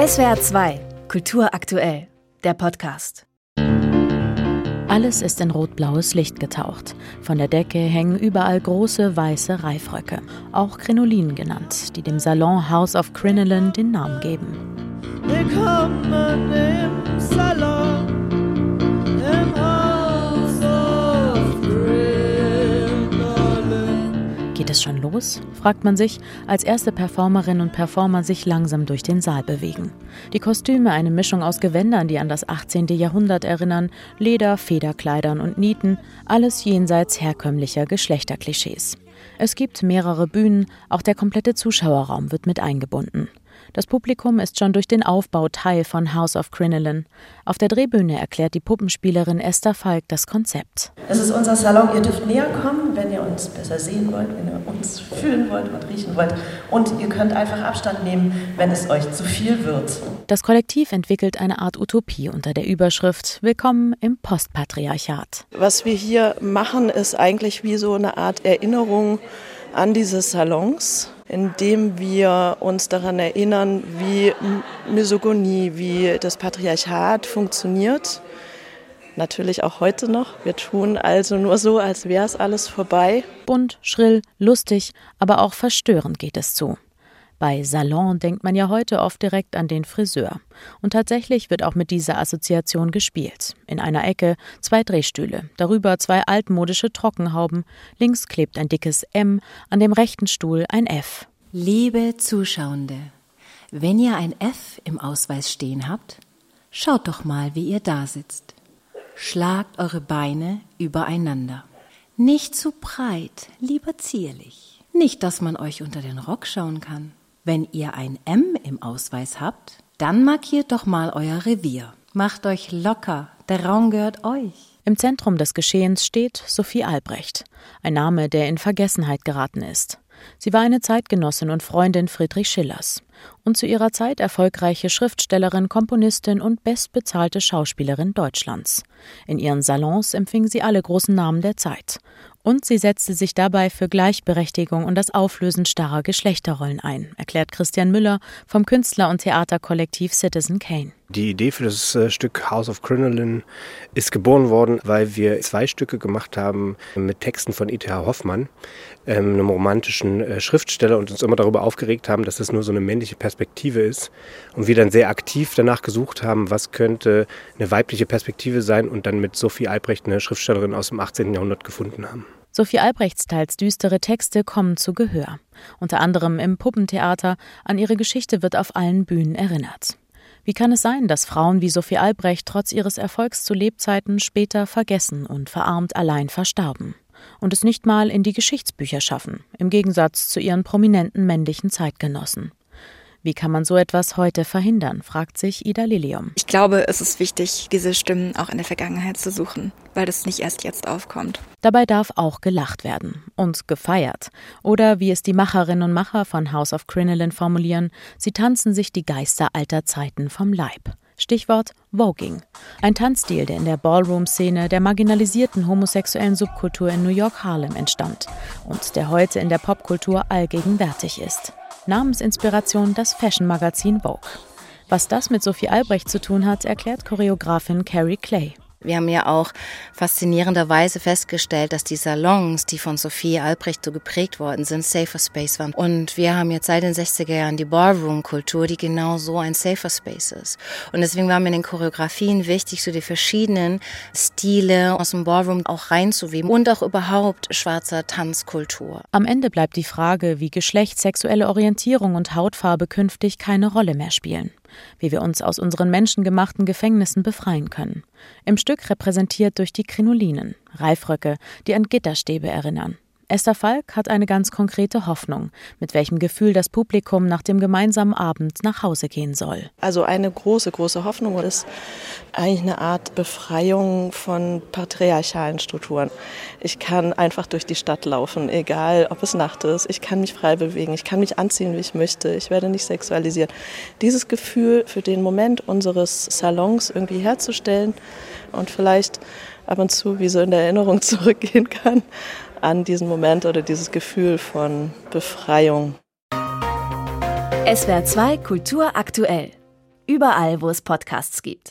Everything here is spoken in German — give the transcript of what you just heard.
SWR 2, Kultur aktuell, der Podcast. Alles ist in rot-blaues Licht getaucht. Von der Decke hängen überall große weiße Reifröcke, auch Krinolinen genannt, die dem Salon House of Crinoline den Namen geben. Willkommen im Salon, Los? fragt man sich, als erste Performerinnen und Performer sich langsam durch den Saal bewegen. Die Kostüme eine Mischung aus Gewändern, die an das 18. Jahrhundert erinnern, Leder, Federkleidern und Nieten, alles jenseits herkömmlicher Geschlechterklischees. Es gibt mehrere Bühnen, auch der komplette Zuschauerraum wird mit eingebunden. Das Publikum ist schon durch den Aufbau Teil von House of Crinoline. Auf der Drehbühne erklärt die Puppenspielerin Esther Falk das Konzept. Das ist unser Salon. Ihr dürft näher kommen, wenn ihr uns besser sehen wollt, wenn ihr uns fühlen wollt und riechen wollt. Und ihr könnt einfach Abstand nehmen, wenn es euch zu viel wird. Das Kollektiv entwickelt eine Art Utopie unter der Überschrift Willkommen im Postpatriarchat. Was wir hier machen, ist eigentlich wie so eine Art Erinnerung an diese Salons indem wir uns daran erinnern, wie Misogonie, wie das Patriarchat funktioniert. Natürlich auch heute noch. Wir tun also nur so, als wäre es alles vorbei. Bunt, schrill, lustig, aber auch verstörend geht es zu. Bei Salon denkt man ja heute oft direkt an den Friseur. Und tatsächlich wird auch mit dieser Assoziation gespielt. In einer Ecke zwei Drehstühle, darüber zwei altmodische Trockenhauben, links klebt ein dickes M, an dem rechten Stuhl ein F. Liebe Zuschauende, wenn ihr ein F im Ausweis stehen habt, schaut doch mal, wie ihr da sitzt. Schlagt eure Beine übereinander. Nicht zu breit, lieber zierlich. Nicht, dass man euch unter den Rock schauen kann. Wenn ihr ein M im Ausweis habt, dann markiert doch mal euer Revier. Macht euch locker, der Raum gehört euch. Im Zentrum des Geschehens steht Sophie Albrecht, ein Name, der in Vergessenheit geraten ist. Sie war eine Zeitgenossin und Freundin Friedrich Schillers und zu ihrer Zeit erfolgreiche Schriftstellerin, Komponistin und bestbezahlte Schauspielerin Deutschlands. In ihren Salons empfing sie alle großen Namen der Zeit und sie setzte sich dabei für Gleichberechtigung und das Auflösen starrer Geschlechterrollen ein, erklärt Christian Müller vom Künstler- und Theaterkollektiv Citizen Kane. Die Idee für das äh, Stück House of Crinoline ist geboren worden, weil wir zwei Stücke gemacht haben mit Texten von E.T.H. Hoffmann, ähm, einem romantischen äh, Schriftsteller, und uns immer darüber aufgeregt haben, dass das nur so eine männliche Perspektive ist. Und wir dann sehr aktiv danach gesucht haben, was könnte eine weibliche Perspektive sein und dann mit Sophie Albrecht, eine Schriftstellerin aus dem 18. Jahrhundert, gefunden haben. Sophie Albrechts teils düstere Texte kommen zu Gehör. Unter anderem im Puppentheater. An ihre Geschichte wird auf allen Bühnen erinnert. Wie kann es sein, dass Frauen wie Sophie Albrecht trotz ihres Erfolgs zu Lebzeiten später vergessen und verarmt allein verstarben und es nicht mal in die Geschichtsbücher schaffen, im Gegensatz zu ihren prominenten männlichen Zeitgenossen? Wie kann man so etwas heute verhindern, fragt sich Ida Lilium. Ich glaube, es ist wichtig, diese Stimmen auch in der Vergangenheit zu suchen, weil das nicht erst jetzt aufkommt. Dabei darf auch gelacht werden und gefeiert. Oder wie es die Macherinnen und Macher von House of Crinoline formulieren, sie tanzen sich die Geister alter Zeiten vom Leib. Stichwort Voging. Ein Tanzstil, der in der Ballroom-Szene der marginalisierten homosexuellen Subkultur in New York Harlem entstand und der heute in der Popkultur allgegenwärtig ist. Namensinspiration das Fashion-Magazin Vogue. Was das mit Sophie Albrecht zu tun hat, erklärt Choreografin Carrie Clay. Wir haben ja auch faszinierenderweise festgestellt, dass die Salons, die von Sophie Albrecht so geprägt worden sind, Safer Space waren. Und wir haben jetzt seit den 60er Jahren die Ballroom-Kultur, die genau so ein Safer Space ist. Und deswegen war mir in den Choreografien wichtig, so die verschiedenen Stile aus dem Ballroom auch reinzuweben und auch überhaupt schwarzer Tanzkultur. Am Ende bleibt die Frage, wie Geschlecht, sexuelle Orientierung und Hautfarbe künftig keine Rolle mehr spielen wie wir uns aus unseren menschengemachten Gefängnissen befreien können. Im Stück repräsentiert durch die Krinolinen, Reifröcke, die an Gitterstäbe erinnern. Esther Falk hat eine ganz konkrete Hoffnung, mit welchem Gefühl das Publikum nach dem gemeinsamen Abend nach Hause gehen soll. Also eine große, große Hoffnung ist eigentlich eine Art Befreiung von patriarchalen Strukturen. Ich kann einfach durch die Stadt laufen, egal ob es Nacht ist. Ich kann mich frei bewegen, ich kann mich anziehen, wie ich möchte. Ich werde nicht sexualisiert. Dieses Gefühl für den Moment unseres Salons irgendwie herzustellen und vielleicht ab und zu wie so in der Erinnerung zurückgehen kann an diesen Moment oder dieses Gefühl von Befreiung. SWR 2 Kultur aktuell. überall, wo es Podcasts gibt.